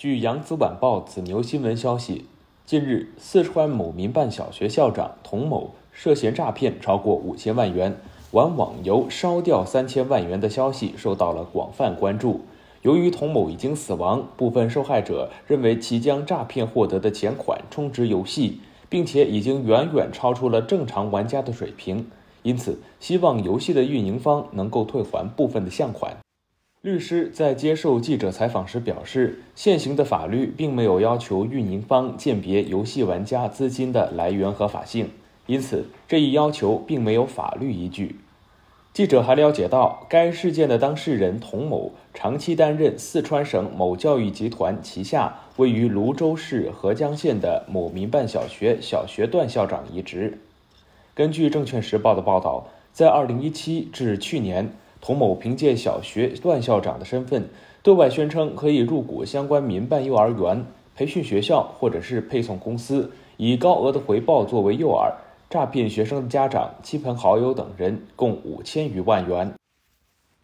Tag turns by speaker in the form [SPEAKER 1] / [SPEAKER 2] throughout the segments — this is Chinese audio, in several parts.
[SPEAKER 1] 据《扬子晚报》子牛新闻消息，近日，四川某民办小学校长童某涉嫌诈骗超过五千万元，玩网游烧掉三千万元的消息受到了广泛关注。由于童某已经死亡，部分受害者认为其将诈骗获得的钱款充值游戏，并且已经远远超出了正常玩家的水平，因此希望游戏的运营方能够退还部分的项款。律师在接受记者采访时表示，现行的法律并没有要求运营方鉴别游戏玩家资金的来源合法性，因此这一要求并没有法律依据。记者还了解到，该事件的当事人童某长期担任四川省某教育集团旗下位于泸州市合江县的某民办小学小学段校长一职。根据证券时报的报道，在2017至去年。童某凭借小学段校长的身份，对外宣称可以入股相关民办幼儿园、培训学校或者是配送公司，以高额的回报作为诱饵，诈骗学生的家长、亲朋好友等人共五千余万元。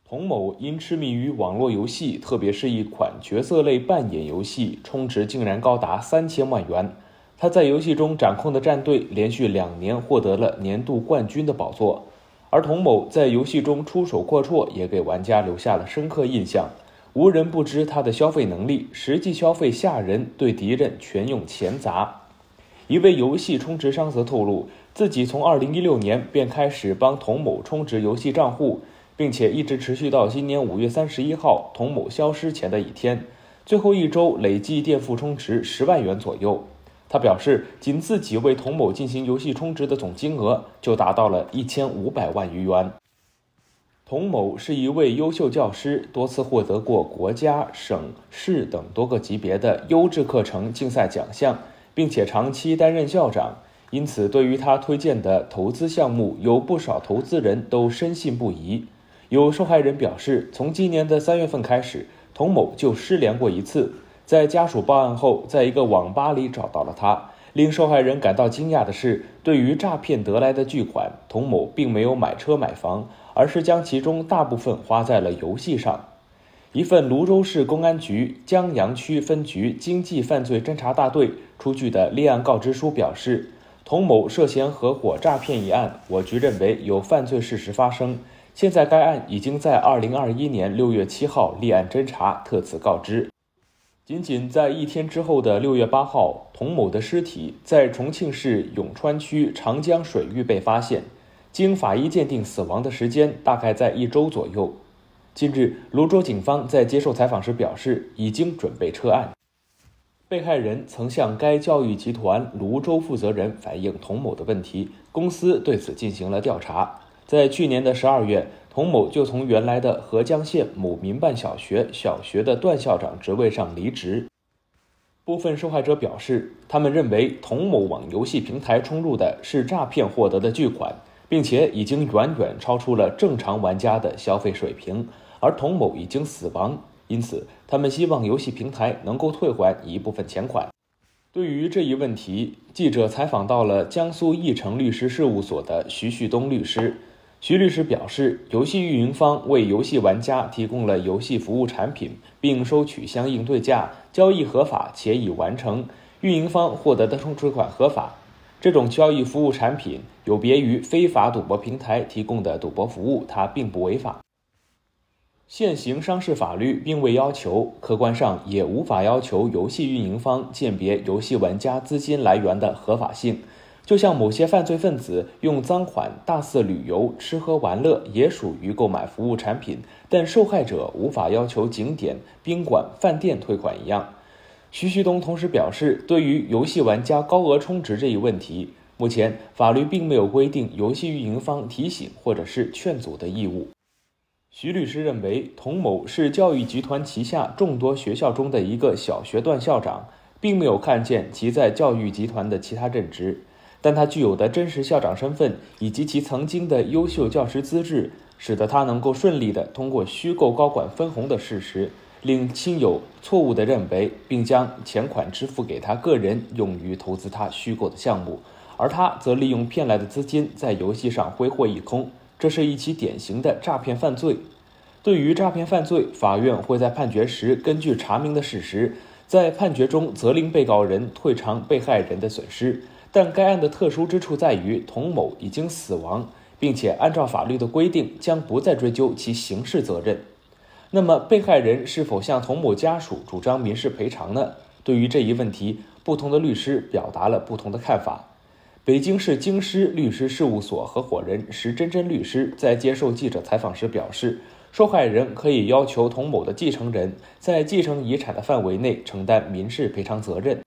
[SPEAKER 1] 童某因痴迷于网络游戏，特别是一款角色类扮演游戏，充值竟然高达三千万元。他在游戏中掌控的战队连续两年获得了年度冠军的宝座。而童某在游戏中出手阔绰，也给玩家留下了深刻印象。无人不知他的消费能力，实际消费吓人，对敌人全用钱砸。一位游戏充值商则透露，自己从2016年便开始帮童某充值游戏账户，并且一直持续到今年5月31号童某消失前的一天，最后一周累计垫付充值十万元左右。他表示，仅自己为童某进行游戏充值的总金额就达到了一千五百万余元。童某是一位优秀教师，多次获得过国家、省市等多个级别的优质课程竞赛奖项，并且长期担任校长。因此，对于他推荐的投资项目，有不少投资人都深信不疑。有受害人表示，从今年的三月份开始，童某就失联过一次。在家属报案后，在一个网吧里找到了他。令受害人感到惊讶的是，对于诈骗得来的巨款，童某并没有买车买房，而是将其中大部分花在了游戏上。一份泸州市公安局江阳区分局经济犯罪侦查大队出具的立案告知书表示，童某涉嫌合伙诈骗一案，我局认为有犯罪事实发生。现在该案已经在二零二一年六月七号立案侦查，特此告知。仅仅在一天之后的六月八号，童某的尸体在重庆市永川区长江水域被发现，经法医鉴定，死亡的时间大概在一周左右。近日，泸州警方在接受采访时表示，已经准备撤案。被害人曾向该教育集团泸州负责人反映童某的问题，公司对此进行了调查。在去年的十二月。童某就从原来的合江县某民办小学小学的段校长职位上离职。部分受害者表示，他们认为童某往游戏平台充入的是诈骗获得的巨款，并且已经远远超出了正常玩家的消费水平，而童某已经死亡，因此他们希望游戏平台能够退还一部分钱款。对于这一问题，记者采访到了江苏义成律师事务所的徐旭东律师。徐律师表示，游戏运营方为游戏玩家提供了游戏服务产品，并收取相应对价，交易合法且已完成，运营方获得的充值款合法。这种交易服务产品有别于非法赌博平台提供的赌博服务，它并不违法。现行商事法律并未要求，客观上也无法要求游戏运营方鉴别游戏玩家资金来源的合法性。就像某些犯罪分子用赃款大肆旅游、吃喝玩乐，也属于购买服务产品，但受害者无法要求景点、宾馆、饭店退款一样。徐旭东同时表示，对于游戏玩家高额充值这一问题，目前法律并没有规定游戏运营方提醒或者是劝阻的义务。徐律师认为，童某是教育集团旗下众多学校中的一个小学段校长，并没有看见其在教育集团的其他任职。但他具有的真实校长身份以及其曾经的优秀教师资质，使得他能够顺利地通过虚构高管分红的事实，令亲友错误地认为，并将钱款支付给他个人，用于投资他虚构的项目，而他则利用骗来的资金在游戏上挥霍一空。这是一起典型的诈骗犯罪。对于诈骗犯罪，法院会在判决时根据查明的事实，在判决中责令被告人退偿被害人的损失。但该案的特殊之处在于，童某已经死亡，并且按照法律的规定，将不再追究其刑事责任。那么，被害人是否向童某家属主张民事赔偿呢？对于这一问题，不同的律师表达了不同的看法。北京市京师律师事务所合伙人石真真律师在接受记者采访时表示，受害人可以要求童某的继承人在继承遗产的范围内承担民事赔偿责任。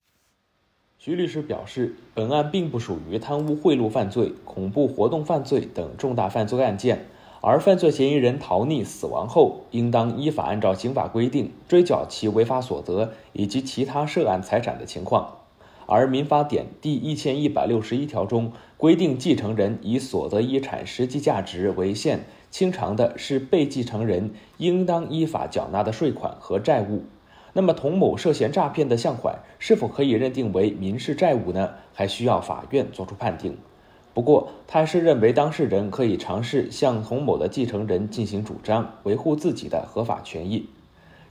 [SPEAKER 1] 徐律师表示，本案并不属于贪污贿赂犯罪、恐怖活动犯罪等重大犯罪案件，而犯罪嫌疑人逃匿死亡后，应当依法按照刑法规定追缴其违法所得以及其他涉案财产的情况。而民法典第一千一百六十一条中规定，继承人以所得遗产实际价值为限，清偿的是被继承人应当依法缴纳的税款和债务。那么，童某涉嫌诈骗的项款是否可以认定为民事债务呢？还需要法院作出判定。不过，他还是认为当事人可以尝试向童某的继承人进行主张，维护自己的合法权益。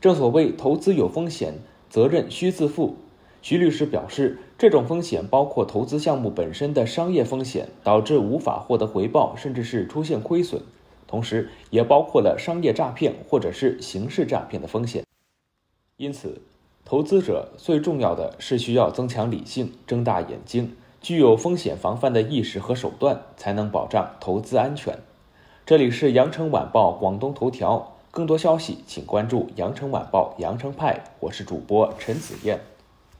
[SPEAKER 1] 正所谓投资有风险，责任需自负。徐律师表示，这种风险包括投资项目本身的商业风险，导致无法获得回报，甚至是出现亏损；同时，也包括了商业诈骗或者是刑事诈骗的风险。因此，投资者最重要的是需要增强理性，睁大眼睛，具有风险防范的意识和手段，才能保障投资安全。这里是羊城晚报广东头条，更多消息请关注羊城晚报羊城派。我是主播陈子燕。